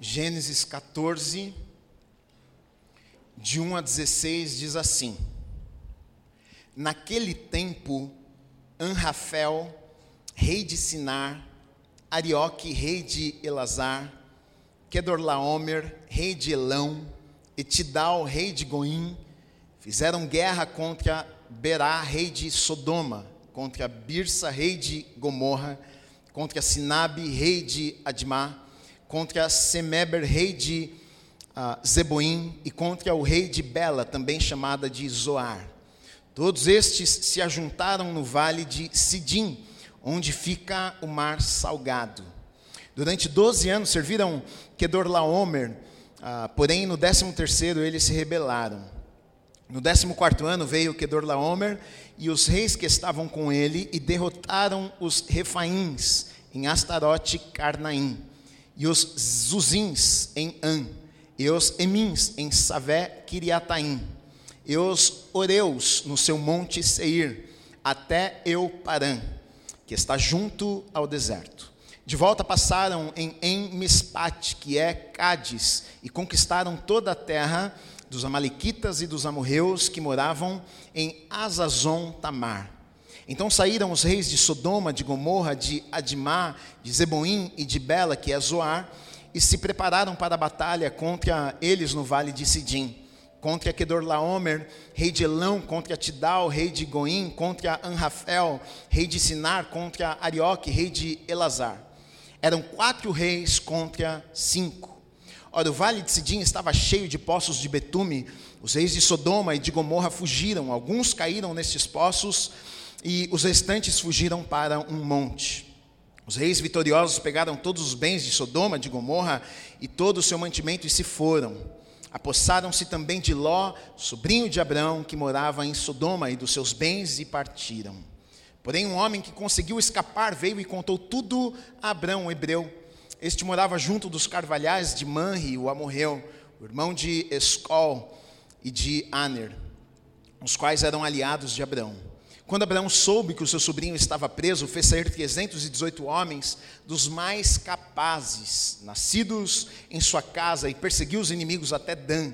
Gênesis 14, de 1 a 16, diz assim: Naquele tempo, Anrafel, rei de Sinar, Arioque, rei de Elazar, Kedorlaomer, rei de Elão, Etidal, rei de Goim, fizeram guerra contra Berá, rei de Sodoma, contra Birsa, rei de Gomorra, contra Sinabe, rei de Admá, contra Semeber, rei de uh, Zeboim, e contra o rei de Bela, também chamada de Zoar. Todos estes se ajuntaram no vale de Sidim, onde fica o mar salgado. Durante 12 anos serviram Kedorlaomer, uh, porém no 13 terceiro eles se rebelaram. No 14 ano veio Kedorlaomer e os reis que estavam com ele e derrotaram os Refaíns em Astarote Carnaim, e os Zuzins em An, e os Emins em Savé Kiriataim, e os Oreus no seu monte Seir, até Euparã, que está junto ao deserto. De volta passaram em En-Mispat, que é Cádiz, e conquistaram toda a terra dos Amalequitas e dos amorreus que moravam em Azazon Tamar. Então saíram os reis de Sodoma, de Gomorra, de Adimá, de Zeboim e de Bela, que é Zoar, e se prepararam para a batalha contra eles no vale de Sidim, contra Kedorlaomer, rei de Elão, contra Tidal, rei de Goim, contra Anrafel, rei de Sinar, contra Arioque, rei de Elazar. Eram quatro reis contra cinco. Ora, o vale de Sidim estava cheio de poços de betume. Os reis de Sodoma e de Gomorra fugiram. Alguns caíram nestes poços e os restantes fugiram para um monte. Os reis vitoriosos pegaram todos os bens de Sodoma, de Gomorra e todo o seu mantimento e se foram. Apossaram-se também de Ló, sobrinho de Abrão, que morava em Sodoma, e dos seus bens e partiram. Porém, um homem que conseguiu escapar veio e contou tudo a Abrão, o hebreu este morava junto dos carvalhais de Manri, o amorreu, o irmão de Escol e de Aner, os quais eram aliados de Abraão. Quando Abraão soube que o seu sobrinho estava preso, fez sair 318 homens dos mais capazes, nascidos em sua casa, e perseguiu os inimigos até Dan.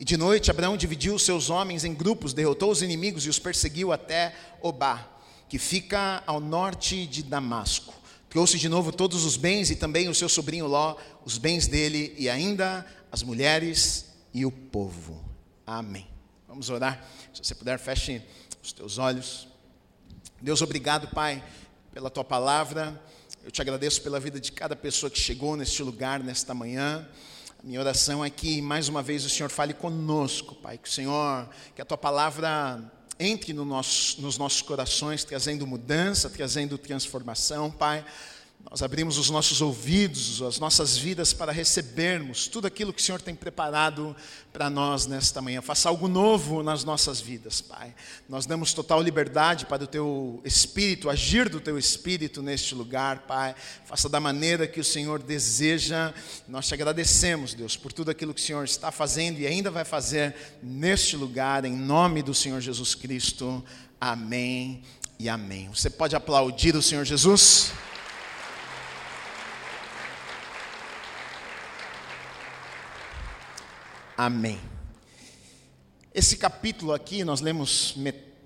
E de noite Abraão dividiu seus homens em grupos, derrotou os inimigos e os perseguiu até Obá, que fica ao norte de Damasco. Trouxe de novo todos os bens e também o seu sobrinho Ló, os bens dele e ainda as mulheres e o povo. Amém. Vamos orar. Se você puder, feche os teus olhos. Deus, obrigado, Pai, pela tua palavra. Eu te agradeço pela vida de cada pessoa que chegou neste lugar nesta manhã. A minha oração é que mais uma vez o Senhor fale conosco, Pai, que o Senhor, que a tua palavra entre no nosso, nos nossos corações, trazendo mudança, trazendo transformação, Pai. Nós abrimos os nossos ouvidos, as nossas vidas para recebermos tudo aquilo que o Senhor tem preparado para nós nesta manhã. Faça algo novo nas nossas vidas, Pai. Nós damos total liberdade para o Teu Espírito, agir do Teu Espírito neste lugar, Pai. Faça da maneira que o Senhor deseja. Nós te agradecemos, Deus, por tudo aquilo que o Senhor está fazendo e ainda vai fazer neste lugar, em nome do Senhor Jesus Cristo. Amém e amém. Você pode aplaudir o Senhor Jesus? Amém. Esse capítulo aqui, nós lemos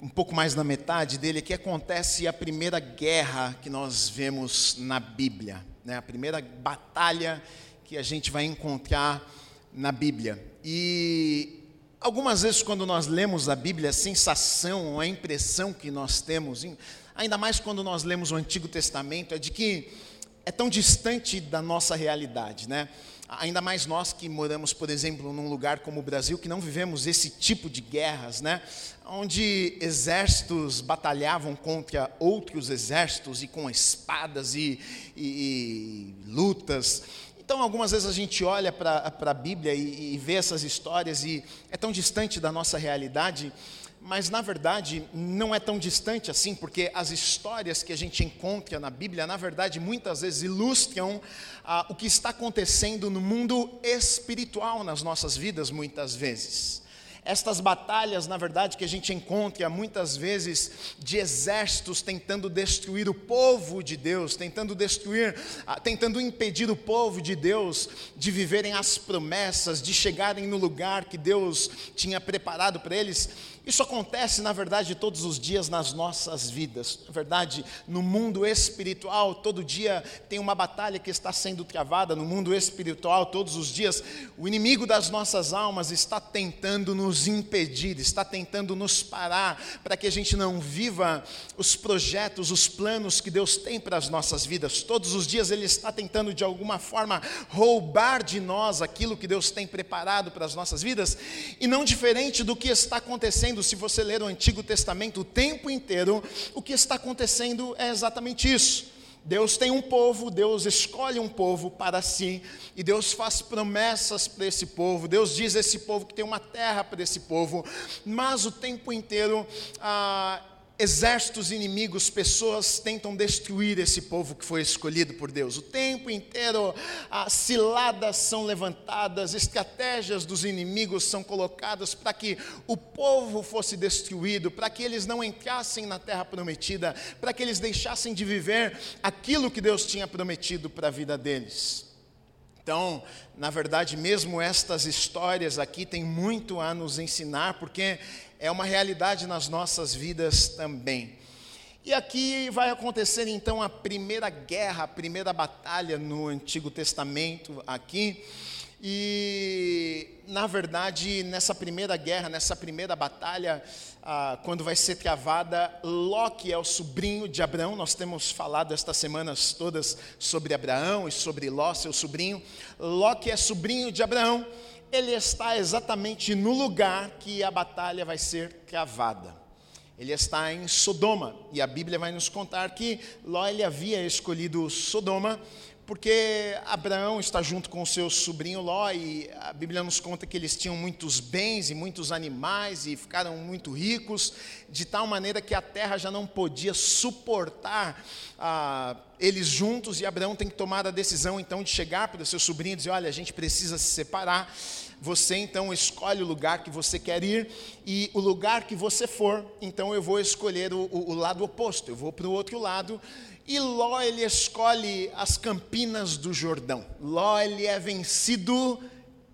um pouco mais da metade dele, que acontece a primeira guerra que nós vemos na Bíblia, né? a primeira batalha que a gente vai encontrar na Bíblia. E algumas vezes, quando nós lemos a Bíblia, a sensação, a impressão que nós temos, ainda mais quando nós lemos o Antigo Testamento, é de que é tão distante da nossa realidade, né? Ainda mais nós que moramos, por exemplo, num lugar como o Brasil, que não vivemos esse tipo de guerras, né? Onde exércitos batalhavam contra outros exércitos e com espadas e, e, e lutas. Então, algumas vezes a gente olha para a Bíblia e, e vê essas histórias e é tão distante da nossa realidade mas na verdade não é tão distante assim, porque as histórias que a gente encontra na Bíblia, na verdade, muitas vezes ilustram ah, o que está acontecendo no mundo espiritual nas nossas vidas, muitas vezes. Estas batalhas, na verdade, que a gente encontra muitas vezes de exércitos tentando destruir o povo de Deus, tentando destruir, ah, tentando impedir o povo de Deus de viverem as promessas, de chegarem no lugar que Deus tinha preparado para eles. Isso acontece, na verdade, todos os dias nas nossas vidas. Na verdade, no mundo espiritual, todo dia tem uma batalha que está sendo travada. No mundo espiritual, todos os dias, o inimigo das nossas almas está tentando nos impedir, está tentando nos parar, para que a gente não viva os projetos, os planos que Deus tem para as nossas vidas. Todos os dias ele está tentando, de alguma forma, roubar de nós aquilo que Deus tem preparado para as nossas vidas, e não diferente do que está acontecendo acontecendo, se você ler o Antigo Testamento o tempo inteiro, o que está acontecendo é exatamente isso. Deus tem um povo, Deus escolhe um povo para si, e Deus faz promessas para esse povo, Deus diz a esse povo que tem uma terra para esse povo, mas o tempo inteiro ah, exércitos inimigos, pessoas tentam destruir esse povo que foi escolhido por Deus. O tempo inteiro, as ciladas são levantadas, estratégias dos inimigos são colocadas para que o povo fosse destruído, para que eles não entrassem na terra prometida, para que eles deixassem de viver aquilo que Deus tinha prometido para a vida deles. Então, na verdade, mesmo estas histórias aqui têm muito a nos ensinar, porque é uma realidade nas nossas vidas também. E aqui vai acontecer então a primeira guerra, a primeira batalha no Antigo Testamento aqui. E, na verdade, nessa primeira guerra, nessa primeira batalha, ah, quando vai ser travada, Loque é o sobrinho de Abraão. Nós temos falado estas semanas todas sobre Abraão e sobre Ló, seu sobrinho. Loque é sobrinho de Abraão ele está exatamente no lugar que a batalha vai ser travada. Ele está em Sodoma, e a Bíblia vai nos contar que Ló ele havia escolhido Sodoma porque Abraão está junto com seu sobrinho Ló e a Bíblia nos conta que eles tinham muitos bens e muitos animais e ficaram muito ricos, de tal maneira que a terra já não podia suportar ah, eles juntos e Abraão tem que tomar a decisão então de chegar para o seu sobrinho e dizer: Olha, a gente precisa se separar. Você então escolhe o lugar que você quer ir e o lugar que você for, então eu vou escolher o, o, o lado oposto, eu vou para o outro lado e Ló ele escolhe as campinas do Jordão. Ló ele é vencido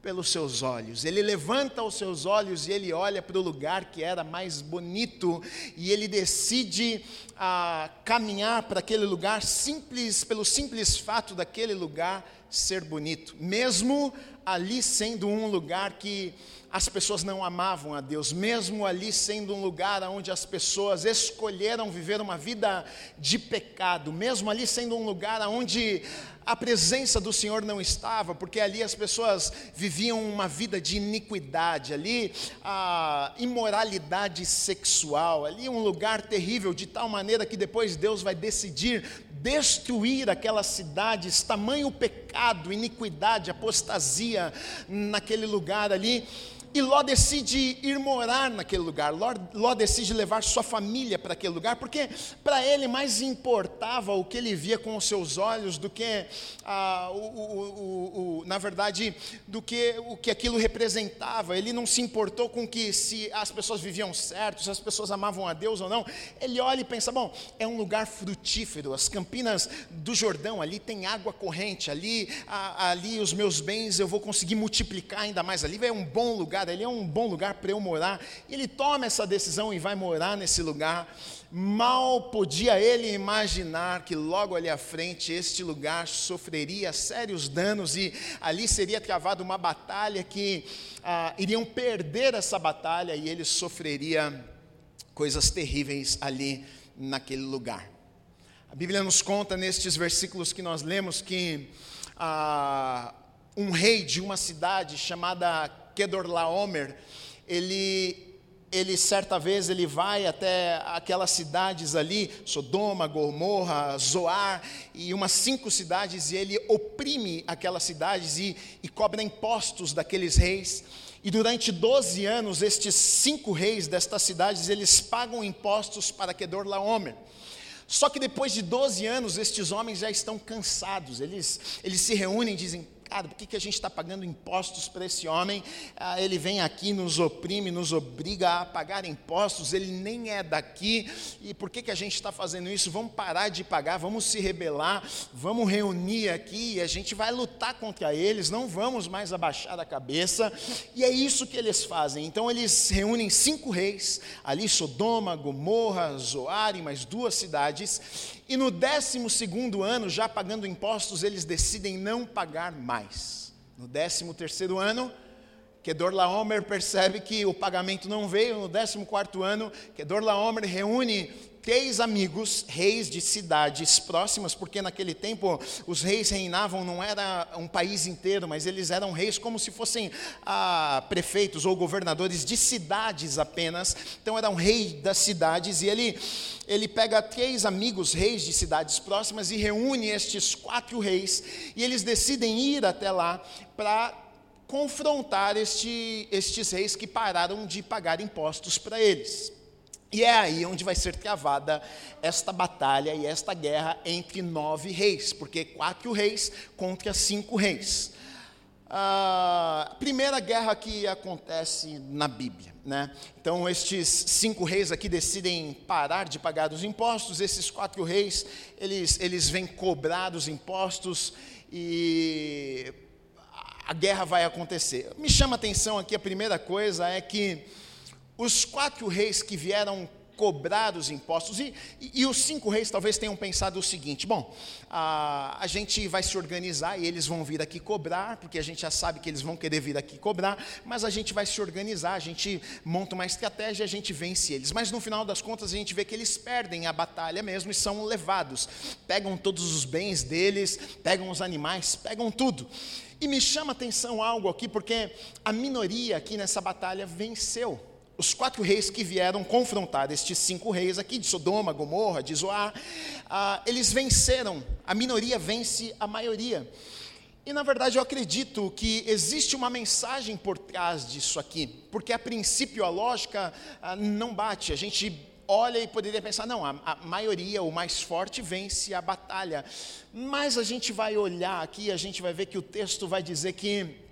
pelos seus olhos. Ele levanta os seus olhos e ele olha para o lugar que era mais bonito e ele decide ah, caminhar para aquele lugar simples pelo simples fato daquele lugar ser bonito, mesmo ali sendo um lugar que as pessoas não amavam a Deus, mesmo ali sendo um lugar onde as pessoas escolheram viver uma vida de pecado, mesmo ali sendo um lugar onde a presença do Senhor não estava, porque ali as pessoas viviam uma vida de iniquidade, ali a imoralidade sexual, ali um lugar terrível, de tal maneira que depois Deus vai decidir destruir aquelas cidades, tamanho pecado, iniquidade, apostasia naquele lugar ali. E Ló decide ir morar naquele lugar, Ló, Ló decide levar sua família para aquele lugar, porque para ele mais importava o que ele via com os seus olhos do que, ah, o, o, o, na verdade, do que o que aquilo representava. Ele não se importou com que se as pessoas viviam certo, se as pessoas amavam a Deus ou não. Ele olha e pensa: bom, é um lugar frutífero, as campinas do Jordão, ali tem água corrente, ali, ali os meus bens eu vou conseguir multiplicar ainda mais, ali é um bom lugar lugar, é um bom lugar para eu morar. Ele toma essa decisão e vai morar nesse lugar. Mal podia ele imaginar que logo ali à frente este lugar sofreria sérios danos e ali seria travada uma batalha que ah, iriam perder essa batalha e ele sofreria coisas terríveis ali naquele lugar. A Bíblia nos conta nestes versículos que nós lemos que ah, um rei de uma cidade chamada Kedorlaomer, ele ele certa vez ele vai até aquelas cidades ali, Sodoma, Gomorra, Zoar, e umas cinco cidades, e ele oprime aquelas cidades e, e cobra impostos daqueles reis. E durante 12 anos, estes cinco reis destas cidades, eles pagam impostos para Kedorlaomer. Só que depois de 12 anos, estes homens já estão cansados, eles, eles se reúnem e dizem: por que, que a gente está pagando impostos para esse homem? Ah, ele vem aqui, nos oprime, nos obriga a pagar impostos, ele nem é daqui, e por que, que a gente está fazendo isso? Vamos parar de pagar, vamos se rebelar, vamos reunir aqui, e a gente vai lutar contra eles, não vamos mais abaixar a cabeça, e é isso que eles fazem. Então eles reúnem cinco reis, ali Sodoma, Gomorra, Zoar e mais duas cidades, e no décimo segundo ano, já pagando impostos, eles decidem não pagar mais. No décimo terceiro ano, Kedorlaomer percebe que o pagamento não veio. No décimo quarto ano, Kedorlaomer reúne três amigos, reis de cidades próximas, porque naquele tempo os reis reinavam, não era um país inteiro, mas eles eram reis como se fossem ah, prefeitos ou governadores de cidades apenas. Então era um rei das cidades e ele, ele pega três amigos, reis de cidades próximas, e reúne estes quatro reis, e eles decidem ir até lá para confrontar este, estes reis que pararam de pagar impostos para eles. E é aí onde vai ser travada esta batalha e esta guerra entre nove reis, porque quatro reis contra cinco reis. A primeira guerra que acontece na Bíblia. Né? Então, estes cinco reis aqui decidem parar de pagar os impostos, esses quatro reis, eles, eles vêm cobrar os impostos e a guerra vai acontecer. Me chama a atenção aqui, a primeira coisa é que os quatro reis que vieram cobrar os impostos, e, e, e, os cinco reis talvez tenham pensado o seguinte: bom, a, a gente vai se organizar e eles vão vir aqui cobrar, porque a gente já sabe que eles vão querer vir aqui cobrar, mas a gente vai se organizar, a gente monta uma estratégia, a gente vence eles. Mas no final das contas a gente vê que eles perdem a batalha mesmo e são levados, pegam todos os bens deles, pegam os animais, pegam tudo. E me chama atenção algo aqui, porque a minoria aqui nessa batalha venceu os quatro reis que vieram confrontar estes cinco reis aqui, de Sodoma, Gomorra, de Zoar, ah, eles venceram, a minoria vence a maioria. E na verdade eu acredito que existe uma mensagem por trás disso aqui, porque a princípio a lógica ah, não bate, a gente olha e poderia pensar, não, a, a, maioria, o mais forte vence a batalha. Mas a gente vai olhar aqui, a gente vai ver que o texto vai dizer que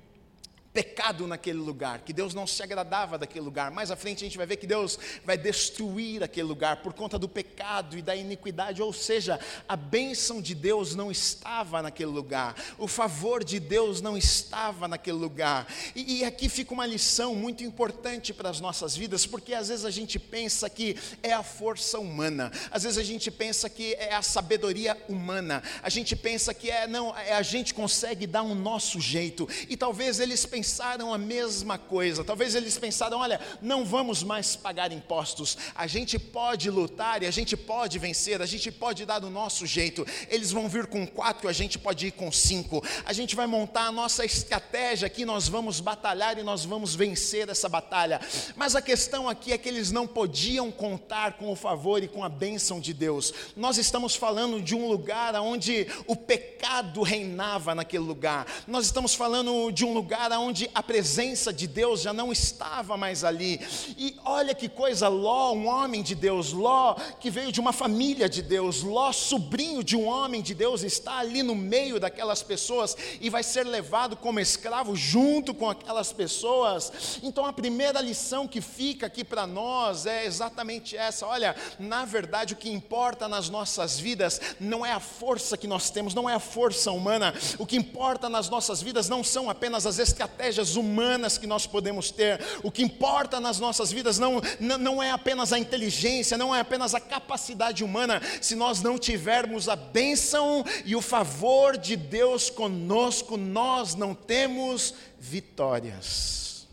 pecado naquele lugar, que Deus não se agradava daquele lugar. Mais à frente a gente vai ver que Deus vai destruir aquele lugar por conta do pecado e da iniquidade, ou seja, a bênção de Deus não estava naquele lugar, o favor de Deus não estava naquele lugar. E, e aqui fica uma lição muito importante para as nossas vidas, porque às vezes a gente pensa que é a força humana, às vezes a gente pensa que é a sabedoria humana, a gente pensa que é não, é, a gente consegue dar um nosso jeito, e talvez eles pensem pensaram a mesma coisa. Talvez eles pensaram: olha, não vamos mais pagar impostos, a gente pode lutar e a gente pode vencer, a gente pode dar do nosso jeito. Eles vão vir com quatro, a gente pode ir com cinco. A gente vai montar a nossa estratégia aqui, nós vamos batalhar e nós vamos vencer essa batalha. Mas a questão aqui é que eles não podiam contar com o favor e com a bênção de Deus. Nós estamos falando de um lugar onde o pecado reinava naquele lugar. Nós estamos falando de um lugar onde onde a presença de Deus já não estava mais ali. E olha que coisa, Ló, um homem de Deus, Ló, que veio de uma família de Deus, Ló, sobrinho de um homem de Deus, está ali no meio daquelas pessoas e vai ser levado como escravo junto com aquelas pessoas. Então a primeira lição que fica aqui para nós é exatamente essa: olha, na verdade o que importa nas nossas vidas não é a força que nós temos, não é a força humana, o que importa nas nossas vidas não são apenas as estratégias estratégias humanas que nós podemos ter. O que importa nas nossas vidas não, não, é apenas a inteligência, não é apenas a capacidade humana, se nós não tivermos a bênção e o favor de Deus conosco, nós não temos vitórias.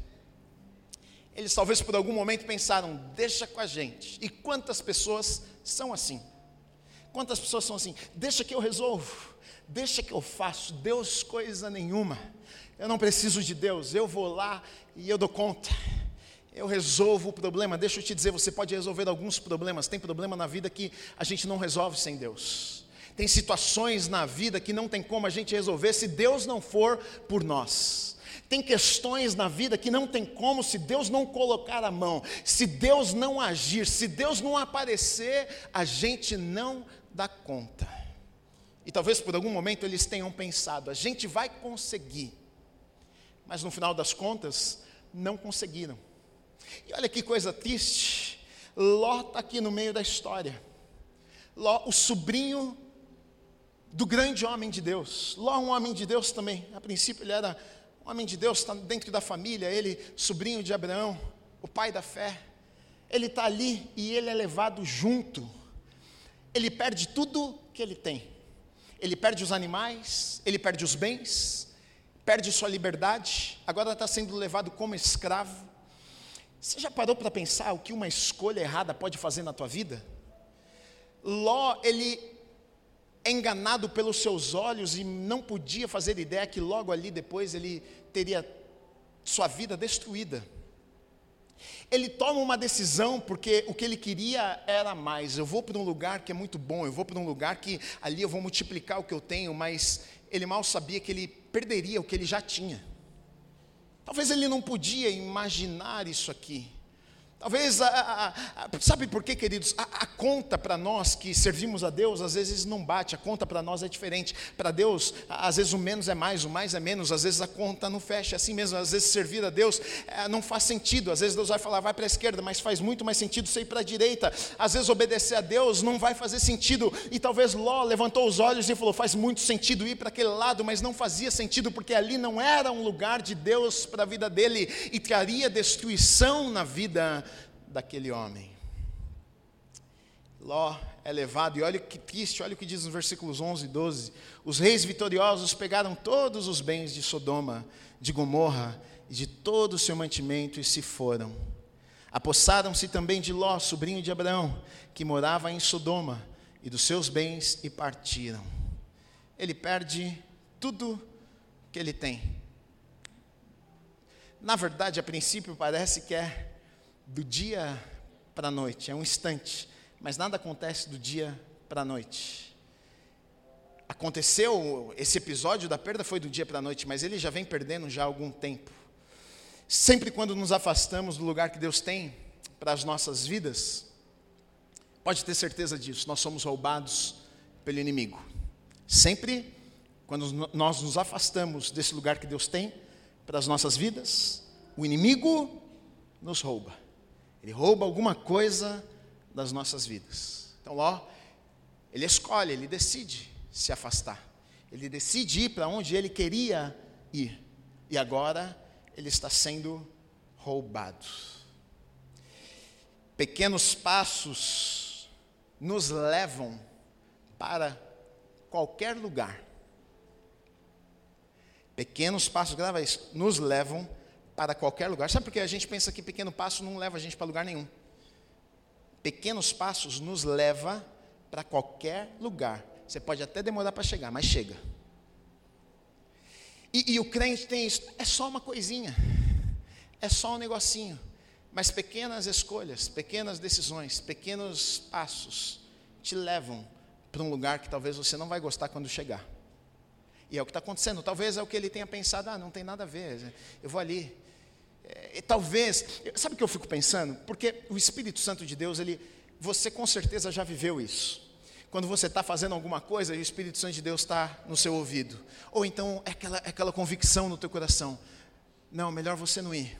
Eles talvez por algum momento pensaram, deixa com a gente. E quantas pessoas são assim? Quantas pessoas são assim? Deixa que eu resolvo, deixa que eu faço, Deus coisa nenhuma. Eu não preciso de Deus, eu vou lá e eu dou conta. Eu resolvo o problema. Deixa eu te dizer, você pode resolver alguns problemas. Tem problema na vida que a gente não resolve sem Deus. Tem situações na vida que não tem como a gente resolver se Deus não for por nós. Tem questões na vida que não tem como se Deus não colocar a mão, se Deus não agir, se Deus não aparecer, a gente não dá conta. E talvez por algum momento eles tenham pensado: a gente vai conseguir. Mas no final das contas, não conseguiram. E olha que coisa triste. Ló está aqui no meio da história. Ló, o sobrinho do grande homem de Deus. Ló, um homem de Deus também. A princípio, ele era um homem de Deus, está dentro da família. Ele, sobrinho de Abraão, o pai da fé. Ele está ali e ele é levado junto. Ele perde tudo que ele tem. Ele perde os animais, ele perde os bens, perde sua liberdade, agora está sendo levado como escravo. Você já parou para pensar o que uma escolha errada pode fazer na tua vida? Ló, ele é enganado pelos seus olhos e não podia fazer ideia que logo ali depois ele teria sua vida destruída. Ele toma uma decisão porque o que ele queria era mais. Eu vou para um lugar que é muito bom, eu vou para um lugar que ali eu vou multiplicar o que eu tenho, mas ele mal sabia que ele perderia o que ele já tinha. Talvez ele não podia imaginar isso aqui. Talvez, a, a, a, sabe por quê, queridos? A, conta para nós que servimos a Deus, às vezes não bate, a conta para nós é diferente. Para Deus, às vezes o menos é mais, o mais é menos, às vezes a conta não fecha, assim mesmo. Às vezes servir a Deus é, não faz sentido, às vezes Deus vai falar, vai para a esquerda, mas faz muito mais sentido você ir para a direita. Às vezes obedecer a Deus não vai fazer sentido, e talvez Ló levantou os olhos e falou, faz muito sentido ir para aquele lado, mas não fazia sentido, porque ali não era um lugar de Deus para a vida dele, e traria destruição na vida daquele homem. Ló é levado, e olha que triste, olha o que diz nos versículos 11 e 12: os reis vitoriosos pegaram todos os bens de Sodoma, de Gomorra e de todo o seu mantimento e se foram. Apossaram-se também de Ló, sobrinho de Abraão, que morava em Sodoma, e dos seus bens e partiram. Ele perde tudo que ele tem. Na verdade, a princípio parece que é do dia para a noite, é um instante, mas nada acontece do dia para a noite. Aconteceu, esse episódio da perda foi do dia para a noite, mas ele já vem perdendo já há algum tempo. Sempre quando nos afastamos do lugar que Deus tem para as nossas vidas, pode ter certeza disso, nós somos roubados pelo inimigo. Sempre quando nós nos afastamos desse lugar que Deus tem para as nossas vidas, o inimigo nos rouba. Ele rouba alguma coisa das nossas vidas. Então, Ló, ele escolhe, ele decide se afastar. Ele decide ir para onde ele queria ir. E agora ele está sendo roubado. Pequenos passos nos levam para qualquer lugar. Pequenos passos, grava isso, nos levam para qualquer lugar. Sabe por que a gente pensa que pequeno passo não leva a gente para lugar nenhum? Pequenos passos nos leva para qualquer lugar. Você pode até demorar para chegar, mas chega. E, e, o crente tem isso, é só uma coisinha, é só um negocinho, mas pequenas escolhas, pequenas decisões, pequenos passos te levam para um lugar que talvez você não vai gostar quando chegar. E é o que está acontecendo. Talvez é o que ele tenha pensado, ah, não tem nada a ver, eu vou ali, é, talvez, sabe o que eu fico pensando? Porque o Espírito Santo de Deus, ele, você com certeza já viveu isso. Quando você está fazendo alguma coisa e o Espírito Santo de Deus está no seu ouvido. Ou então é aquela, é aquela convicção no teu coração. Não, melhor você não ir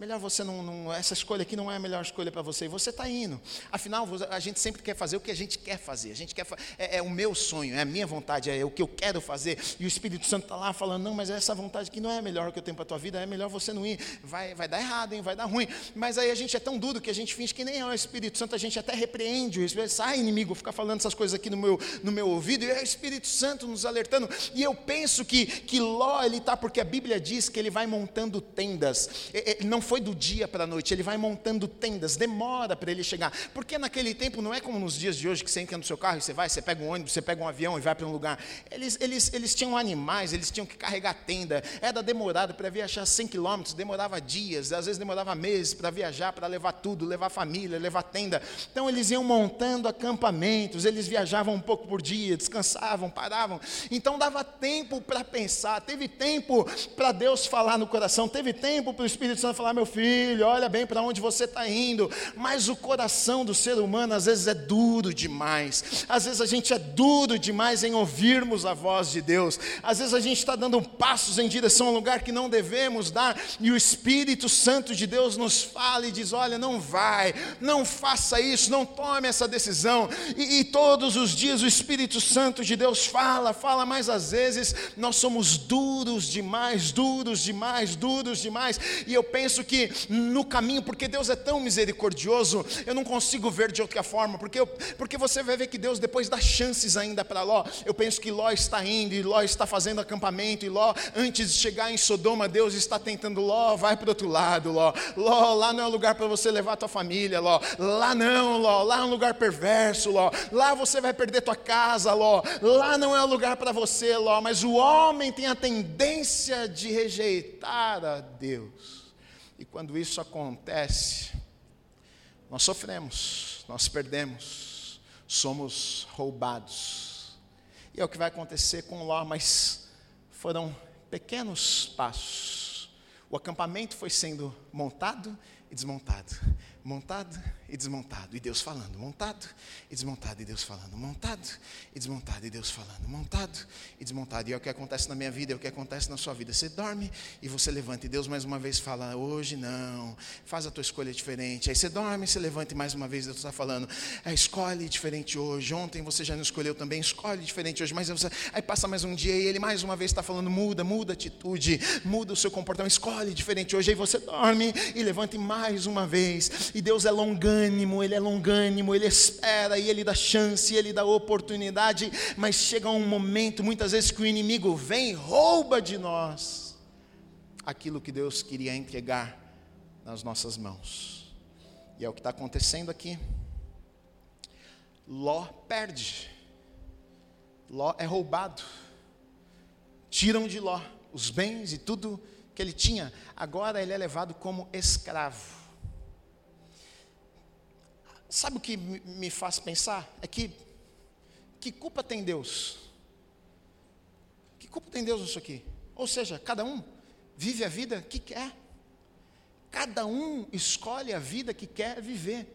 melhor você não, não, essa escolha aqui não é a melhor escolha para você, e você está indo. Afinal, a gente sempre quer fazer o que a gente quer fazer, a gente quer, é, é, o meu sonho, é a minha vontade, é o que eu quero fazer, e o Espírito Santo está lá falando, não, mas essa vontade que não é a melhor que eu tenho para a tua vida, é melhor você não ir, vai, vai dar errado, hein, vai dar ruim, mas aí a gente é tão duro que a gente finge que nem é o Espírito Santo, a gente até repreende, o Espírito sai inimigo, fica falando essas coisas aqui no meu, no meu ouvido, e é o Espírito Santo nos alertando, e eu penso que, que Ló, ele está, porque a Bíblia diz que ele vai montando tendas, não foi do dia para a noite, ele vai montando tendas, demora para ele chegar, porque naquele tempo não é como nos dias de hoje que você entra no seu carro e você vai, você pega um ônibus, você pega um avião e vai para um lugar. Eles, eles, eles tinham animais, eles tinham que carregar tenda, era demorado para viajar 100 quilômetros, demorava dias, às vezes demorava meses para viajar, para levar tudo, levar família, levar tenda. Então eles iam montando acampamentos, eles viajavam um pouco por dia, descansavam, paravam. Então dava tempo para pensar, teve tempo para Deus falar no coração, teve tempo para o Espírito Santo falar: meu filho, olha bem para onde você está indo. Mas o coração do ser humano às vezes é duro demais. Às vezes a gente é duro demais em ouvirmos a voz de Deus. Às vezes a gente está dando passos em direção a um lugar que não devemos dar. E o Espírito Santo de Deus nos fala e diz: olha, não vai, não faça isso, não tome essa decisão. E, e todos os dias o Espírito Santo de Deus fala, fala, mas às vezes nós somos duros demais, duros demais, duros demais. E eu penso que no caminho, porque Deus é tão misericordioso, eu não consigo ver de outra forma, porque, eu, porque você vai ver que Deus depois dá chances ainda para Ló. Eu penso que Ló está indo, e Ló está fazendo acampamento, e Ló, antes de chegar em Sodoma, Deus está tentando, Ló, vai para o outro lado, Ló. Ló, lá não é lugar para você levar a tua família, Ló. Lá não, Ló, lá é um lugar perverso, Ló. Lá você vai perder tua casa, Ló. Lá não é lugar para você, Ló. Mas o homem tem a tendência de rejeitar a Deus. E quando isso acontece, nós sofremos, nós perdemos, somos roubados. E é o que vai acontecer com Ló, mas foram pequenos passos. O acampamento foi sendo montado e desmontado montado e desmontado, e Deus falando, montado e desmontado, e Deus falando, montado e desmontado, e Deus falando, montado e desmontado. E é o que acontece na minha vida, é o que acontece na sua vida. Você dorme e você levanta, e Deus mais uma vez fala: hoje não, faz a tua escolha diferente. Aí você dorme, você levanta, e mais uma vez Deus está falando: é, escolhe diferente hoje. Ontem você já não escolheu também, escolhe diferente hoje. Mas você, aí passa mais um dia e ele mais uma vez está falando: muda, muda a atitude, muda o seu comportamento, escolhe diferente hoje. Aí você dorme e levanta, e mais uma vez e Deus é longânimo, Ele é longânimo, Ele espera e Ele dá chance, Ele dá oportunidade, mas chega um momento, muitas vezes, que o inimigo vem e rouba de nós aquilo que Deus queria entregar nas nossas mãos. E é o que está acontecendo aqui. Ló perde, Ló é roubado, tiram de Ló os bens e tudo que ele tinha, agora ele é levado como escravo. Sabe o que me faz pensar? É que, que culpa tem Deus? Que culpa tem Deus nisso aqui? Ou seja, cada um vive a vida que quer. Cada um escolhe a vida que quer viver.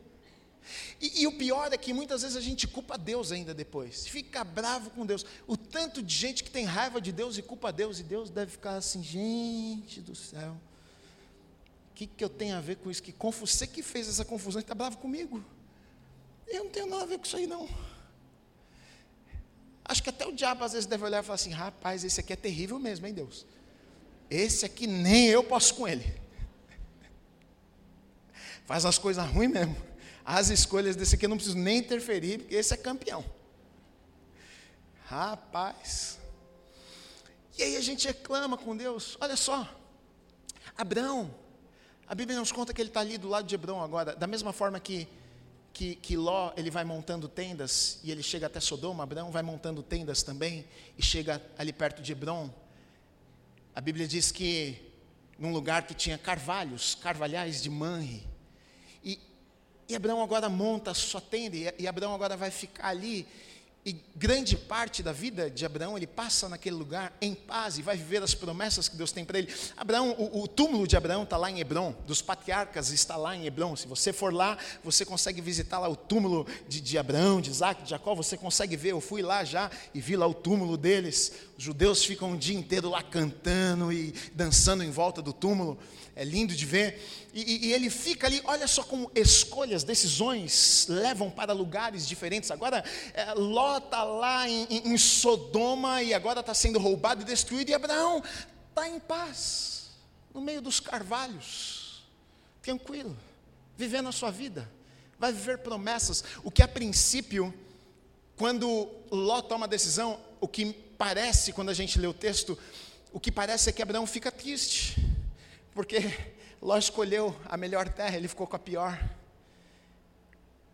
E, e, o pior é que muitas vezes a gente culpa Deus ainda depois, fica bravo com Deus. O tanto de gente que tem raiva de Deus e culpa Deus, e Deus deve ficar assim, gente do céu, o que, que eu tenho a ver com isso? Que você que fez essa confusão está bravo comigo. Eu não tenho nada a ver com isso aí, não. Acho que até o diabo às vezes deve olhar e falar assim: rapaz, esse aqui é terrível mesmo, hein, Deus? Esse aqui nem eu posso com ele. Faz umas coisas ruins mesmo. As escolhas desse aqui eu não preciso nem interferir, porque esse é campeão. Rapaz. E aí a gente reclama com Deus. Olha só. Abraão. A Bíblia nos conta que ele está ali do lado de Hebrão agora. Da mesma forma que que, que Ló ele vai montando tendas e ele chega até Sodoma, Abraão vai montando tendas também e chega ali perto de Hebron. A Bíblia diz que num lugar que tinha carvalhos, carvalhais de manre. E, e Abraão agora monta a sua tenda e, e Abraão agora vai ficar ali e grande parte da vida de Abraão, ele passa naquele lugar em paz e vai viver as promessas que Deus tem para ele. Abraão, o, o, túmulo de Abraão está lá em Hebron, dos patriarcas está lá em Hebron. Se você for lá, você consegue visitar lá o túmulo de, de Abraão, de Isaac, de Jacó, você consegue ver. Eu fui lá já e vi lá o túmulo deles. Judeus ficam um dia inteiro lá cantando e dançando em volta do túmulo é lindo de ver. E, e, ele fica ali, olha só como escolhas, decisões levam para lugares diferentes. Agora, é, Ló está lá em, em, Sodoma e agora está sendo roubado e destruído, e Abraão está em paz, no meio dos carvalhos, tranquilo, vivendo a sua vida, vai viver promessas. O que a princípio, quando Ló toma a decisão, o que parece, quando a gente lê o texto, o que parece é que Abraão fica triste porque Ló escolheu a melhor terra, ele ficou com a pior.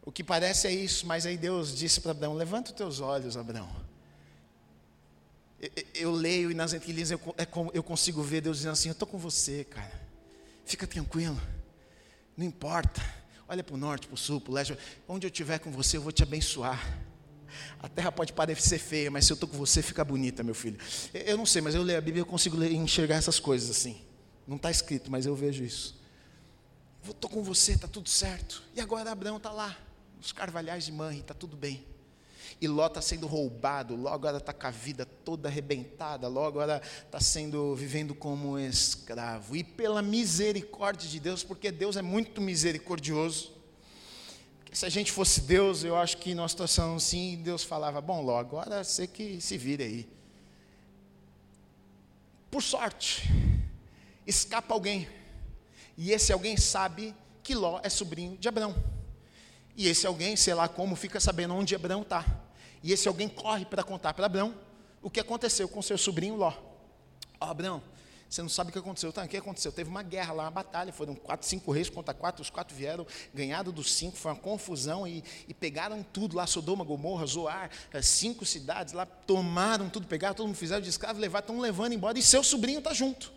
O que parece é isso, mas aí Deus disse para Abraão: Levanta os teus olhos, Abraão. Eu, eu leio e nas entrelinhas eu, é eu consigo ver Deus dizendo assim: Eu estou com você, cara. Fica tranquilo. Não importa. Olha para o norte, para o sul, para o leste. Onde eu estiver com você, eu vou te abençoar. A terra pode parecer feia, mas se eu estou com você, fica bonita, meu filho. Eu não sei, mas eu leio a Bíblia e eu consigo enxergar essas coisas assim. Não está escrito, mas eu vejo isso. estou com você, está tudo certo. E agora Abraão está lá, nos carvalhais de Manre, está tudo bem. E Ló está sendo roubado, Ló agora está com a vida toda arrebentada, Ló agora está sendo, vivendo como escravo. E pela misericórdia de Deus, porque Deus é muito misericordioso. Se a gente fosse Deus, eu acho que numa situação assim, Deus falava, bom Ló, agora você que se vire aí. Por sorte, escapa alguém. E esse alguém sabe que Ló é sobrinho de Abraão. E esse alguém, sei lá como, fica sabendo onde Abraão está. E esse alguém corre para contar para Abraão o que aconteceu com seu sobrinho Ló. Ó, oh, Abraão, você não sabe o que aconteceu. Tá, o que aconteceu? Teve uma guerra lá, uma batalha. Foram quatro, cinco reis contra quatro. Os quatro vieram, ganhado dos cinco. Foi uma confusão e, e pegaram tudo lá: Sodoma, Gomorra, Zoar, eh, cinco cidades lá. Tomaram tudo, pegaram, todo mundo fizeram de escravo, levaram, estão levando embora. E seu sobrinho está junto.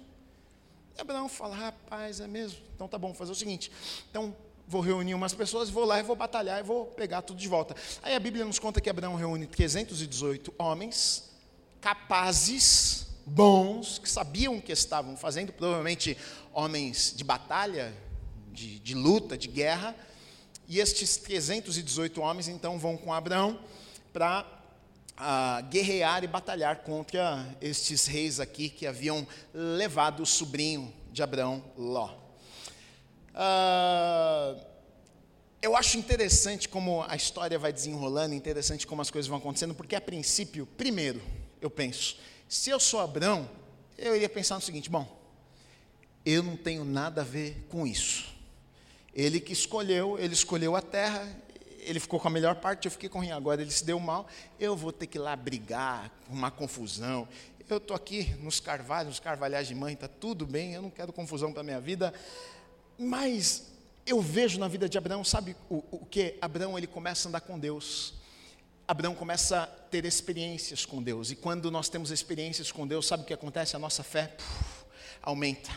E Abraão fala: Rapaz, é mesmo? Então tá bom, vou fazer o seguinte. Então vou reunir umas pessoas, vou lá e vou batalhar e vou pegar tudo de volta. Aí a Bíblia nos conta que Abraão reúne 318 homens capazes, bons, que sabiam o que estavam fazendo, provavelmente homens de batalha, de, de luta, de guerra. E estes 318 homens então vão com Abraão para a guerrear e batalhar contra estes reis aqui que haviam levado o sobrinho de Abraão, Ló. Uh, eu acho interessante como a história vai desenrolando, interessante como as coisas vão acontecendo, porque a princípio, primeiro, eu penso, se eu sou Abraão, eu iria pensar no seguinte: bom, eu não tenho nada a ver com isso. Ele que escolheu, ele escolheu a terra, ele ficou com a melhor parte, eu fiquei com o ruim. Agora ele se deu mal, eu vou ter que ir lá brigar, uma confusão. Eu estou aqui nos carvalhos, nos carvalhais de mãe, está tudo bem, eu não quero confusão para a minha vida. Mas eu vejo na vida de Abraão, sabe o, o que? Abraão ele começa a andar com Deus. Abraão começa a ter experiências com Deus. E quando nós temos experiências com Deus, sabe o que acontece? A nossa fé puf, aumenta.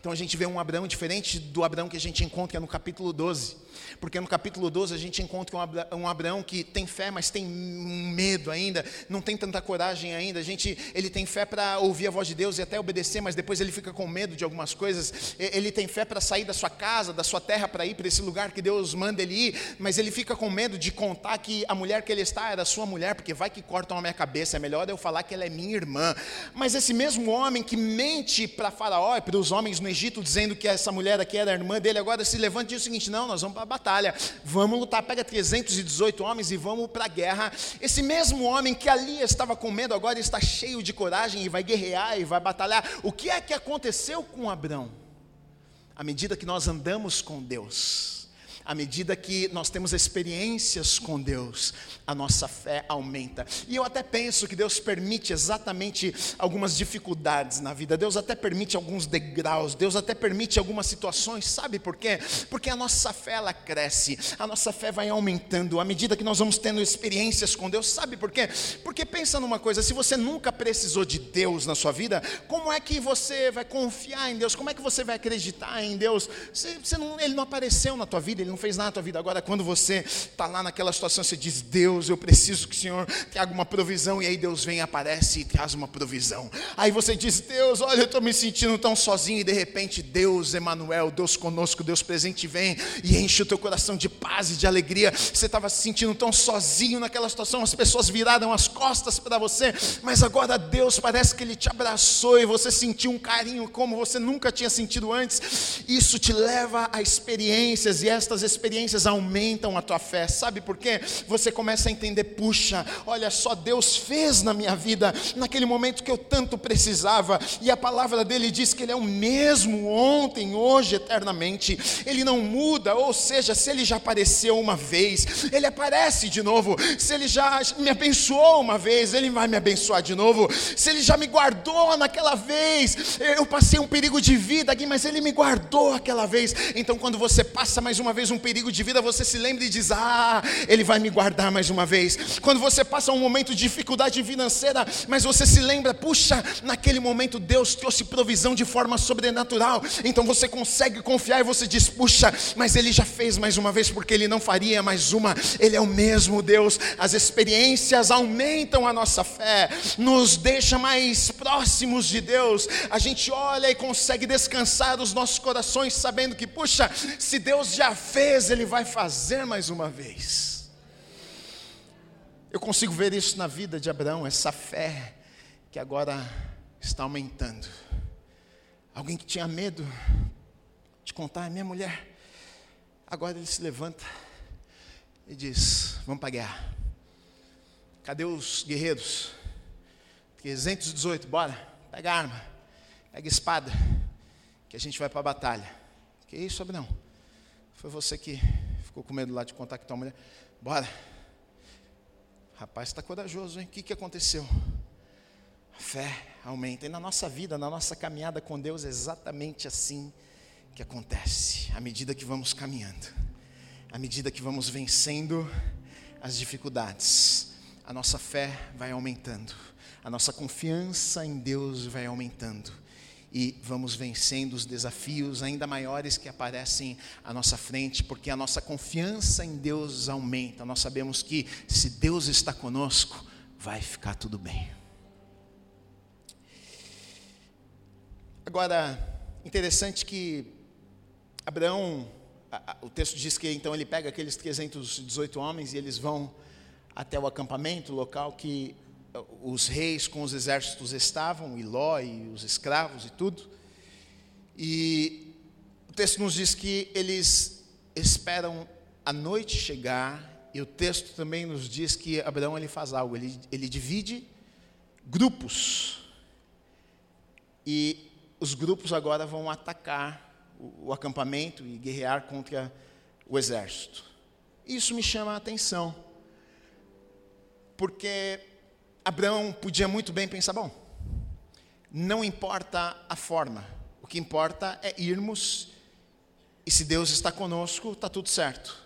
Então a gente vê um Abraão diferente do Abraão que a gente encontra no capítulo 12. Porque no capítulo 12 a gente encontra um Abraão que tem fé, mas tem medo ainda, não tem tanta coragem ainda. A gente, ele tem fé para ouvir a voz de Deus e até obedecer, mas depois ele fica com medo de algumas coisas. Ele tem fé para sair da sua casa, da sua terra, para ir para esse lugar que Deus manda ele ir, mas ele fica com medo de contar que a mulher que ele está era sua mulher, porque vai que cortam a minha cabeça. É melhor eu falar que ela é minha irmã. Mas esse mesmo homem que mente para Faraó e para os homens no Egito, dizendo que essa mulher aqui era a irmã dele, agora se levanta e diz o seguinte: não, nós vamos para batalha, vamos lutar, pega 318 homens e vamos para a guerra. Esse mesmo homem que ali estava com medo, agora está cheio de coragem e vai guerrear e vai batalhar. O que é que aconteceu com Abraão? À medida que nós andamos com Deus, à medida que nós temos experiências com Deus, a nossa fé aumenta. E eu até penso que Deus permite exatamente algumas dificuldades na vida, Deus até permite alguns degraus, Deus até permite algumas situações, sabe por quê? Porque a nossa fé ela cresce, a nossa fé vai aumentando à medida que nós vamos tendo experiências com Deus, sabe por quê? Porque pensa numa coisa, se você nunca precisou de Deus na sua vida, como é que você vai confiar em Deus? Como é que você vai acreditar em Deus? Não, ele não apareceu na tua vida, ele não fez nada na tua vida. Agora, quando você está lá naquela situação, você diz: Deus, eu preciso que o Senhor traga uma provisão. E aí Deus vem, aparece e traz uma provisão. Aí você diz: Deus, olha, eu estou me sentindo tão sozinho. E de repente, Deus, Emanuel, Deus conosco, Deus presente, vem e enche o teu coração de paz e de alegria. Você estava se sentindo tão sozinho naquela situação, as pessoas viraram as costas para você, mas agora Deus parece que Ele te abraçou e você sentiu um carinho como você nunca tinha sentido antes. Isso te leva a experiências e estas experiências aumentam a tua fé. Sabe por quê? Você começa a entender, puxa, olha só, Deus fez na minha vida naquele momento que eu tanto precisava. E a palavra dele diz que ele é o mesmo ontem, hoje, eternamente. Ele não muda, ou seja, se ele já apareceu uma vez, ele aparece de novo. Se ele já me abençoou uma vez, ele vai me abençoar de novo. Se ele já me guardou naquela vez, eu passei um perigo de vida aqui, mas ele me guardou aquela vez. Então, quando você passa mais uma vez um um perigo de vida, você se lembra e diz: Ah, Ele vai me guardar mais uma vez. Quando você passa um momento de dificuldade financeira, mas você se lembra, puxa, naquele momento Deus trouxe provisão de forma sobrenatural. Então você consegue confiar e você diz: Puxa, mas Ele já fez mais uma vez, porque Ele não faria mais uma. Ele é o mesmo Deus. As experiências aumentam a nossa fé, nos deixa mais próximos de Deus. A gente olha e consegue descansar os nossos corações, sabendo que, puxa, se Deus já fez, Ele vai fazer mais uma vez. Eu consigo ver isso na vida de Abraão, essa fé que agora está aumentando. Alguém que tinha medo de contar, minha mulher, agora ele se levanta e diz: Vamos para a guerra. Cadê os guerreiros? 318, bora, pega a arma, pega a espada, que a gente vai para a batalha. Que isso, Abraão? Foi você que ficou com medo lá de contar com tua mulher. Bora. Rapaz, está corajoso, hein? O que, que aconteceu? A fé aumenta. E na nossa vida, na nossa caminhada com Deus, é exatamente assim que acontece. À medida que vamos caminhando, à medida que vamos vencendo as dificuldades, a nossa fé vai aumentando, a nossa confiança em Deus vai aumentando e vamos vencendo os desafios ainda maiores que aparecem à nossa frente, porque a nossa confiança em Deus aumenta. Nós sabemos que se Deus está conosco, vai ficar tudo bem. Agora, interessante que Abraão, o texto diz que então ele pega aqueles 318 homens e eles vão até o acampamento local que os reis com os exércitos estavam, e Ló e os escravos e tudo. E o texto nos diz que eles esperam a noite chegar, e o texto também nos diz que Abraão ele faz algo, ele, ele divide grupos. E os grupos agora vão atacar o, o acampamento e guerrear contra o exército. Isso me chama a atenção, porque Abraão podia muito bem pensar: bom, não importa a forma, o que importa é irmos, e se Deus está conosco, está tudo certo.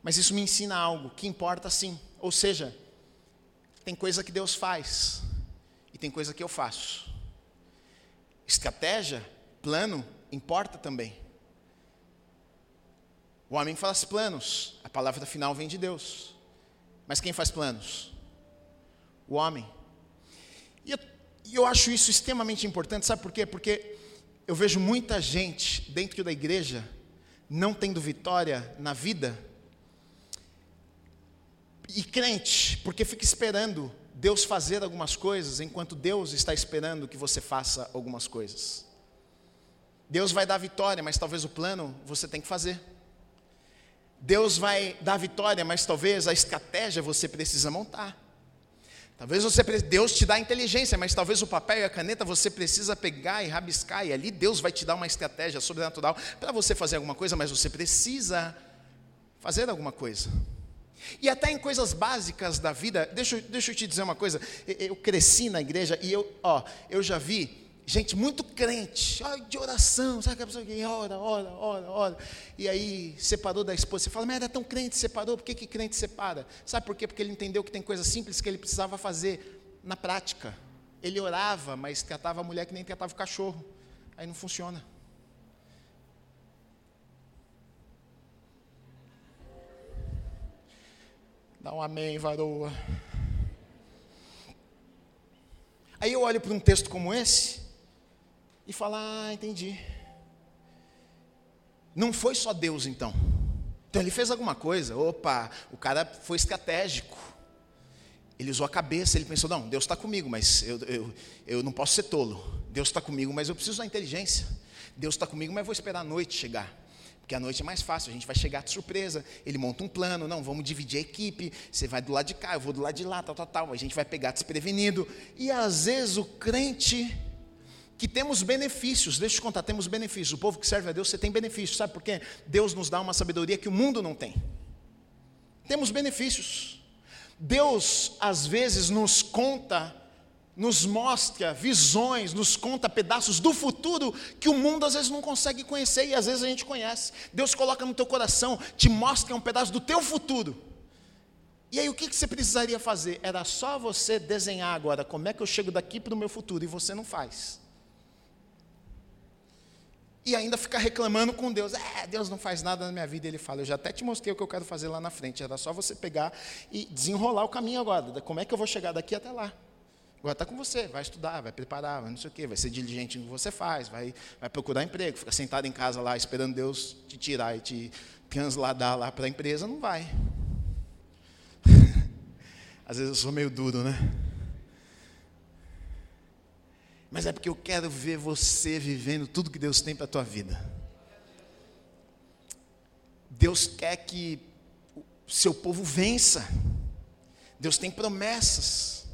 Mas isso me ensina algo, que importa sim. Ou seja, tem coisa que Deus faz, e tem coisa que eu faço. Estratégia, plano, importa também. O homem faz planos, a palavra final vem de Deus. Mas quem faz planos? O homem. E eu, eu acho isso extremamente importante, sabe por quê? Porque eu vejo muita gente dentro da igreja não tendo vitória na vida, e crente, porque fica esperando Deus fazer algumas coisas, enquanto Deus está esperando que você faça algumas coisas. Deus vai dar vitória, mas talvez o plano você tem que fazer. Deus vai dar vitória, mas talvez a estratégia você precisa montar. Talvez você Deus te dá inteligência, mas talvez o papel e a caneta você precisa pegar e rabiscar e ali Deus vai te dar uma estratégia sobrenatural para você fazer alguma coisa, mas você precisa fazer alguma coisa. E até em coisas básicas da vida, deixa, deixa eu te dizer uma coisa. Eu cresci na igreja e eu, ó, eu já vi gente muito crente, de oração, sabe aquela pessoa que ora, ora, ora, ora, e aí separou da esposa, você fala, mas era tão crente, separou, por que, que crente separa? Sabe por quê? Porque ele entendeu que tem coisas simples que ele precisava fazer na prática. Ele orava, mas tratava a mulher que nem tratava o cachorro, aí não funciona. Dá um amém, varoa. Aí eu olho para um texto como esse, e falar: Ah, entendi. Não foi só Deus então. Então ele fez alguma coisa. Opa, o cara foi estratégico. Ele usou a cabeça, ele pensou: não, Deus está comigo, mas eu, eu, eu não posso ser tolo. Deus está comigo, mas eu preciso da inteligência. Deus está comigo, mas vou esperar a noite chegar. Porque a noite é mais fácil, a gente vai chegar de surpresa. Ele monta um plano, não, vamos dividir a equipe. Você vai do lado de cá, eu vou do lado de lá, tal, tal, tal. A gente vai pegar desprevenido. E às vezes o crente que temos benefícios, deixa eu te contar, temos benefícios. O povo que serve a Deus, você tem benefícios, sabe por quê? Deus nos dá uma sabedoria que o mundo não tem. Temos benefícios. Deus, às vezes, nos conta nos mostra visões, nos conta pedaços do futuro que o mundo às vezes não consegue conhecer e às vezes a gente conhece. Deus coloca no teu coração, te mostra um pedaço do teu futuro. E aí o que você precisaria fazer? Era só você desenhar agora como é que eu chego daqui para o meu futuro e você não faz. E ainda ficar reclamando com Deus. É, Deus não faz nada na minha vida. Ele fala, eu já até te mostrei o que eu quero fazer lá na frente. Era só você pegar e desenrolar o caminho agora. Como é que eu vou chegar daqui até lá? Agora está com você, vai estudar, vai preparar, vai não sei o quê, vai ser diligente no que você faz, vai, vai procurar emprego, fica sentado em casa lá esperando Deus te tirar e te transladar lá para a empresa, não vai. Às vezes eu sou meio duro, né? Mas é porque eu quero ver você vivendo tudo que Deus tem para a tua vida. Deus quer que seu povo vença. Deus tem promessas.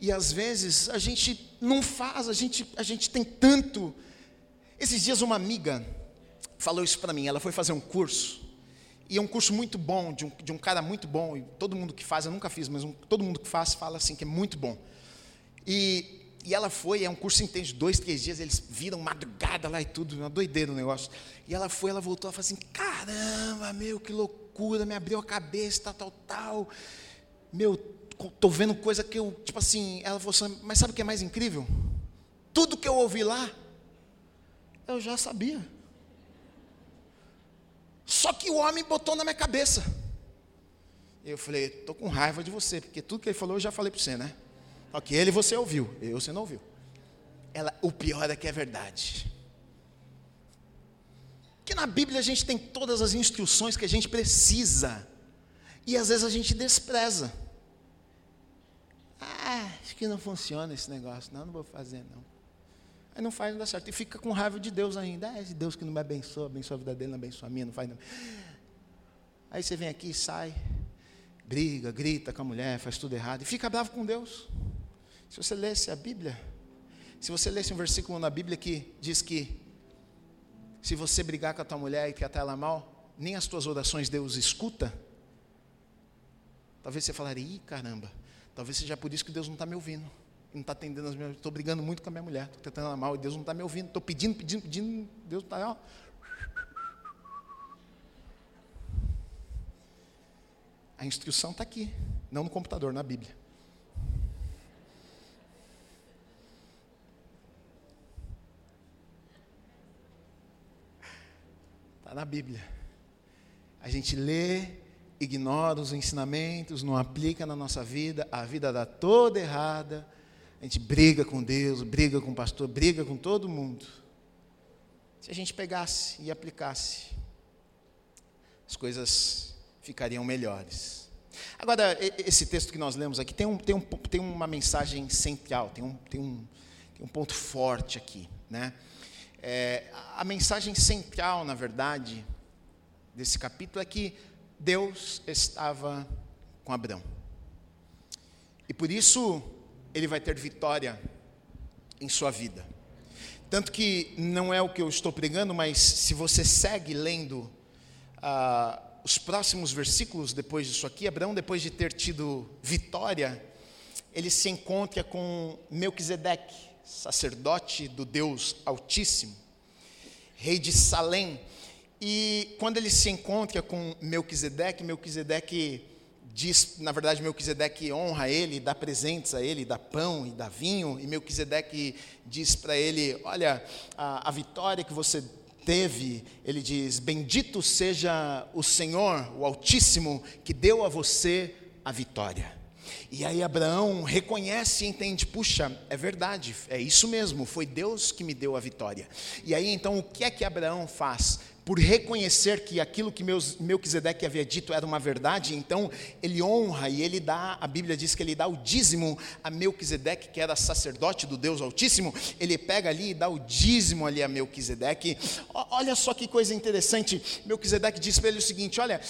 E às vezes a gente não faz, a gente, a gente tem tanto. Esses dias uma amiga falou isso para mim, ela foi fazer um curso, e é um curso muito bom, de um, de um cara muito bom, e todo mundo que faz, eu nunca fiz, mas um, todo mundo que faz fala assim que é muito bom. E, e ela foi, é um curso intenso, de dois, três dias, eles viram madrugada lá e tudo, uma doideira o negócio. E ela foi, ela voltou, ela falou assim, caramba, meu, que loucura, me abriu a cabeça, tal, tal, tal. Meu, estou vendo coisa que eu, tipo assim, ela falou assim, mas sabe o que é mais incrível? Tudo que eu ouvi lá, eu já sabia. Só que o homem botou na minha cabeça. Eu falei, estou com raiva de você, porque tudo que ele falou eu já falei para você, né? Ok, ele você ouviu, eu você não ouviu. Ela, o pior é que é verdade. Que na Bíblia a gente tem todas as instruções que a gente precisa. E às vezes a gente despreza. Ah, acho que não funciona esse negócio. Não, não vou fazer, não. Aí não faz, não dá certo. E fica com raiva de Deus ainda. Ah, esse Deus que não me abençoa, abençoa a vida dele, não abençoa a minha, não faz nada. Aí você vem aqui e sai, briga, grita com a mulher, faz tudo errado, e fica bravo com Deus. Se você lesse a Bíblia, se você lesse um versículo na Bíblia que diz que se você brigar com a tua mulher e tratar ela mal, nem as tuas orações Deus escuta, talvez você falaria, ih caramba, Talvez seja por isso que Deus não está me ouvindo. Não está atendendo as minhas. Estou brigando muito com a minha mulher. Estou tentando ela mal e Deus não está me ouvindo. Estou pedindo, pedindo, pedindo. Deus está. A instrução está aqui, não no computador, na Bíblia. Está na Bíblia. A gente lê ignora os ensinamentos, não aplica na nossa vida, a vida dá toda errada, a gente briga com Deus, briga com o pastor, briga com todo mundo. Se a gente pegasse e aplicasse, as coisas ficariam melhores. Agora, esse texto que nós lemos aqui tem, um, tem, um, tem uma mensagem central, tem um, tem um, tem um ponto forte aqui. Né? É, a mensagem central, na verdade, desse capítulo é que Deus estava com Abraão. E por isso ele vai ter vitória em sua vida. Tanto que não é o que eu estou pregando, mas se você segue lendo ah, os próximos versículos depois disso aqui, Abraão, depois de ter tido vitória, ele se encontra com Melquisedeque, sacerdote do Deus Altíssimo, rei de Salém, e quando ele se encontra com Melquisedeque, Melquisedeque diz, na verdade, Melquisedeque honra ele, dá presentes a ele, dá pão e dá vinho, e Melquisedeque diz para ele: Olha, a, a vitória que você teve, ele diz: Bendito seja o Senhor, o Altíssimo, que deu a você a vitória. E aí Abraão reconhece e entende, puxa, é verdade, é isso mesmo, foi Deus que me deu a vitória. E aí então o que é que Abraão faz? Por reconhecer que aquilo que Melquisedeque havia dito era uma verdade, então ele honra e ele dá, a Bíblia diz que ele dá o dízimo a Melquisedeque, que era sacerdote do Deus Altíssimo, ele pega ali e dá o dízimo ali a Melquisedeque. Olha só que coisa interessante, Melquisedeque diz para ele o seguinte: olha,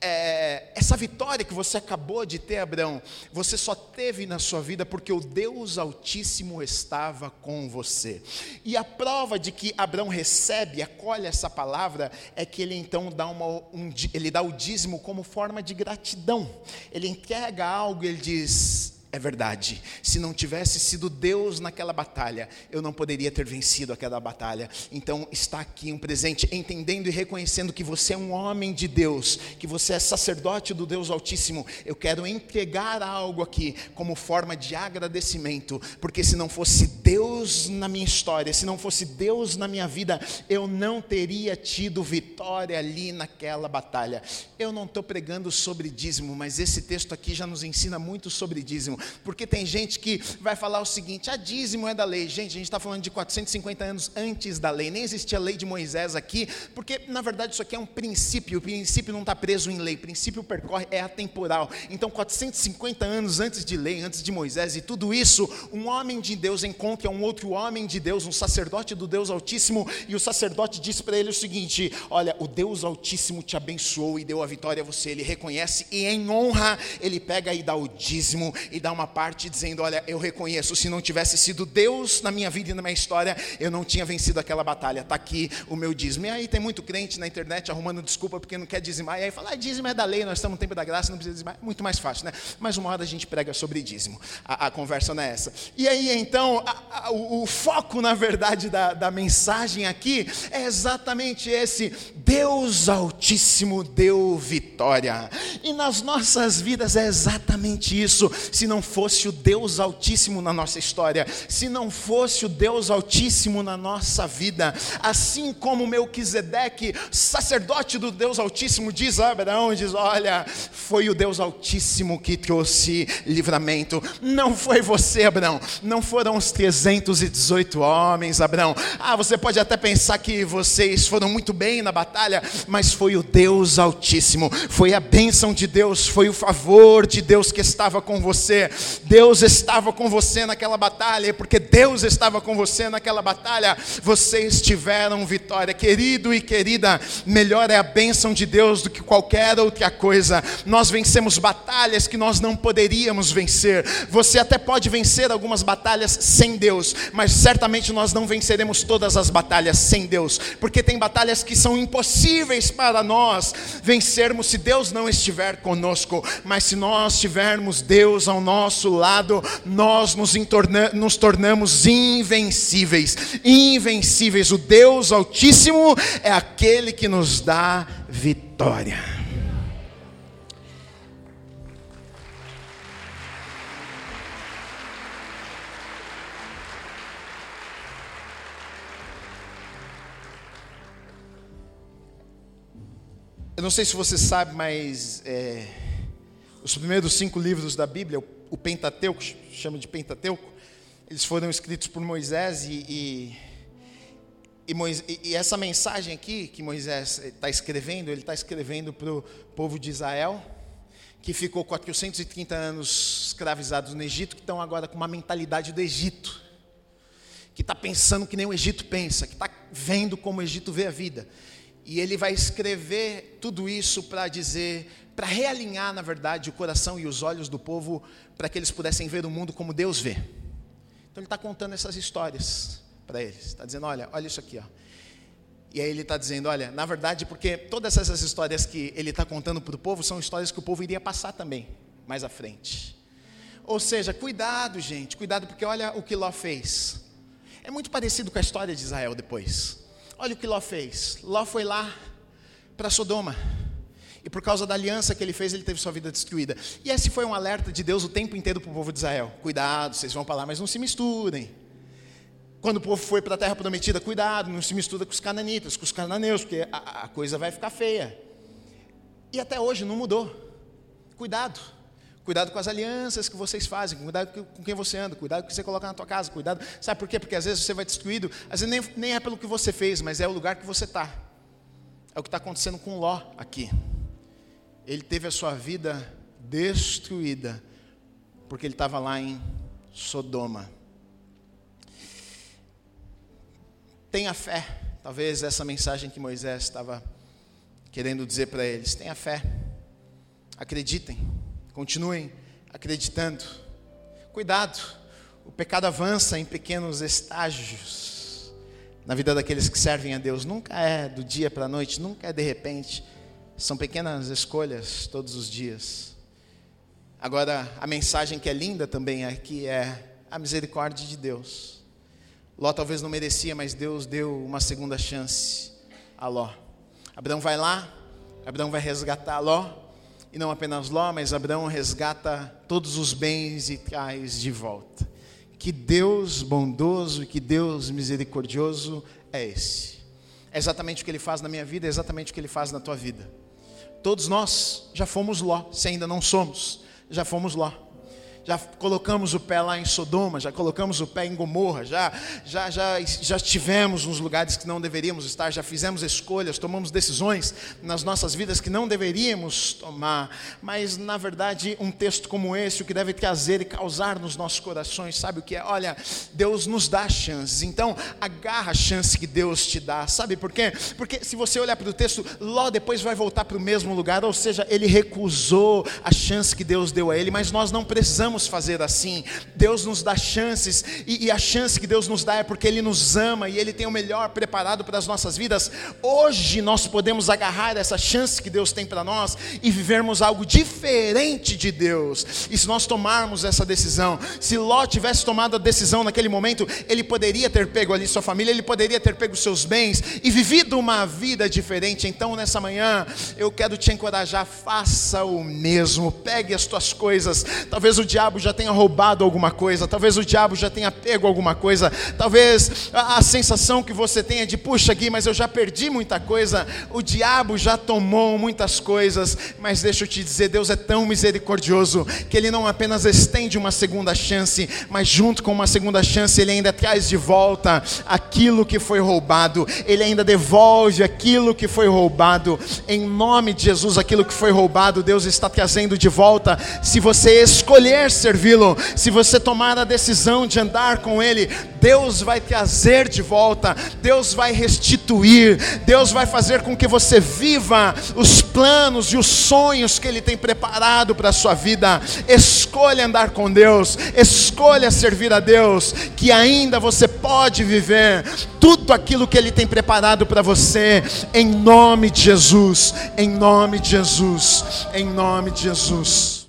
é, essa vitória que você acabou de ter, Abraão, você só teve na sua vida porque o Deus Altíssimo estava com você. E a prova de que Abraão recebe, acolhe essa palavra, palavra é que ele então dá, uma, um, ele dá o dízimo como forma de gratidão. Ele entrega algo, ele diz: é verdade. Se não tivesse sido Deus naquela batalha, eu não poderia ter vencido aquela batalha. Então está aqui um presente, entendendo e reconhecendo que você é um homem de Deus, que você é sacerdote do Deus Altíssimo. Eu quero entregar algo aqui como forma de agradecimento, porque se não fosse Deus na minha história, se não fosse Deus na minha vida, eu não teria tido vitória ali naquela batalha. Eu não estou pregando sobre dízimo, mas esse texto aqui já nos ensina muito sobre dízimo. Porque tem gente que vai falar o seguinte: a ah, dízimo é da lei. Gente, a gente está falando de 450 anos antes da lei, nem existia a lei de Moisés aqui, porque na verdade isso aqui é um princípio, o princípio não está preso em lei, o princípio percorre, é atemporal. Então, 450 anos antes de lei, antes de Moisés e tudo isso, um homem de Deus encontra um outro homem de Deus, um sacerdote do Deus Altíssimo, e o sacerdote diz para ele o seguinte: Olha, o Deus Altíssimo te abençoou e deu a vitória a você, ele reconhece, e em honra, ele pega e dá o dízimo e dá uma parte dizendo: Olha, eu reconheço, se não tivesse sido Deus na minha vida e na minha história, eu não tinha vencido aquela batalha. Está aqui o meu dízimo. E aí tem muito crente na internet arrumando desculpa porque não quer dizimar. E aí fala: ah, dízimo é da lei, nós estamos no tempo da graça, não precisa dizimar. Muito mais fácil, né? Mas uma hora a gente prega sobre dízimo. A, a conversa não é essa. E aí então, a, o, o, foco, na verdade, da, da mensagem aqui é exatamente esse: Deus Altíssimo deu vitória. E nas nossas vidas é exatamente isso. Se não fosse o Deus Altíssimo na nossa história, se não fosse o Deus Altíssimo na nossa vida, assim como Melquisedeque, sacerdote do Deus Altíssimo, diz a Abraão, diz, olha, foi o Deus Altíssimo que trouxe livramento, não foi você Abraão, não foram os 318 homens Abraão, ah, você pode até pensar que vocês foram muito bem na batalha, mas foi o Deus Altíssimo, foi a bênção de Deus, foi o favor de Deus que estava com você, Deus estava com você naquela batalha, e porque Deus estava com você naquela batalha, vocês tiveram vitória. Querido e querida, melhor é a bênção de Deus do que qualquer outra coisa. Nós vencemos batalhas que nós não poderíamos vencer. Você até pode vencer algumas batalhas sem Deus, mas certamente nós não venceremos todas as batalhas sem Deus, porque tem batalhas que são impossíveis para nós vencermos se Deus não estiver conosco, mas se nós tivermos Deus ao nosso lado, nós nos, nos tornamos invencíveis. Invencíveis. O Deus Altíssimo é aquele que nos dá vitória. Eu não sei se você sabe, mas é, os primeiros cinco livros da Bíblia, o Pentateuco, chama de Pentateuco, eles foram escritos por Moisés e, e, e, Moisés, e essa mensagem aqui que Moisés está escrevendo, ele está escrevendo para o povo de Israel, que ficou 430 anos escravizados no Egito, que estão agora com uma mentalidade do Egito, que está pensando que nem o Egito pensa, que está vendo como o Egito vê a vida. E ele vai escrever tudo isso para dizer para realinhar, na verdade, o coração e os olhos do povo, para que eles pudessem ver o mundo como Deus vê. Então ele está contando essas histórias para eles. Está dizendo, olha, olha isso aqui, ó. E aí ele está dizendo, olha, na verdade, porque todas essas histórias que ele está contando para o povo são histórias que o povo iria passar também, mais à frente. Ou seja, cuidado, gente, cuidado, porque olha o que Ló fez. É muito parecido com a história de Israel depois. Olha o que Ló fez. Ló foi lá para Sodoma e por causa da aliança que ele fez, ele teve sua vida destruída. E esse foi um alerta de Deus o tempo inteiro para o povo de Israel: cuidado, vocês vão para lá, mas não se misturem. Quando o povo foi para a terra prometida, cuidado, não se mistura com os cananitas, com os cananeus, porque a, a coisa vai ficar feia. E até hoje não mudou. Cuidado. Cuidado com as alianças que vocês fazem, cuidado com quem você anda, cuidado com o que você coloca na tua casa, cuidado. Sabe por quê? Porque às vezes você vai destruído, às vezes nem, nem é pelo que você fez, mas é o lugar que você está. É o que está acontecendo com Ló aqui ele teve a sua vida destruída, porque ele estava lá em Sodoma. Tenha fé, talvez essa mensagem que Moisés estava querendo dizer para eles: tenha fé, acreditem, continuem acreditando. Cuidado, o pecado avança em pequenos estágios na vida daqueles que servem a Deus, nunca é do dia para a noite, nunca é de repente são pequenas escolhas todos os dias. Agora, a mensagem que é linda também aqui é a misericórdia de Deus. Ló talvez não merecia, mas Deus deu uma segunda chance a Ló. Abraão vai lá, Abraão vai resgatar Ló, e não apenas Ló, mas Abraão resgata todos os bens e traz de volta. Que Deus bondoso e que Deus misericordioso é esse. É exatamente o que ele faz na minha vida, é exatamente o que ele faz na tua vida. Todos nós já fomos Ló, se ainda não somos, já fomos Ló já colocamos o pé lá em Sodoma, já colocamos o pé em Gomorra, já, já, já, já estivemos nos lugares que não deveríamos estar, já fizemos escolhas, tomamos decisões nas nossas vidas que não deveríamos tomar. Mas, na verdade, um texto como esse, o que deve trazer e causar nos nossos corações, sabe o que é? Olha, Deus nos dá chances, então agarra a chance que Deus te dá, sabe por quê? Porque se você olhar para o texto, Ló depois vai voltar para o mesmo lugar, ou seja, ele recusou a chance que Deus deu a ele, mas nós não precisamos podemos fazer assim. Deus nos dá chances, e, e, a chance que Deus nos dá é porque Ele nos ama e Ele tem o melhor preparado para as nossas vidas. Hoje nós podemos agarrar essa chance que Deus tem para nós e vivermos algo diferente de Deus. E se nós tomarmos essa decisão, se Ló tivesse tomado a decisão naquele momento, ele poderia ter pego ali sua família, ele poderia ter pego seus bens e vivido uma vida diferente. Então, nessa manhã, eu quero te encorajar, faça o mesmo, pegue as tuas coisas. Talvez o diabo diabo já tenha roubado alguma coisa, talvez o diabo já tenha pego alguma coisa, talvez a, a sensação que você tenha de, puxa aqui, mas eu já perdi muita coisa, o diabo já tomou muitas coisas, mas deixa eu te dizer, Deus é tão misericordioso que Ele não apenas estende uma segunda chance, mas junto com uma segunda chance, Ele ainda traz de volta aquilo que foi roubado, Ele ainda devolve aquilo que foi roubado, em nome de Jesus, aquilo que foi roubado, Deus está trazendo de volta, se você escolher servi-lo, se você tomar a decisão de andar com Ele, Deus vai trazer de volta, Deus vai restituir, Deus vai fazer com que você viva os planos e os sonhos que Ele tem preparado para a sua vida. Escolha andar com Deus, escolha servir a Deus, que ainda você pode viver tudo aquilo que Ele tem preparado para você, em nome de Jesus, em nome de Jesus, em nome de Jesus.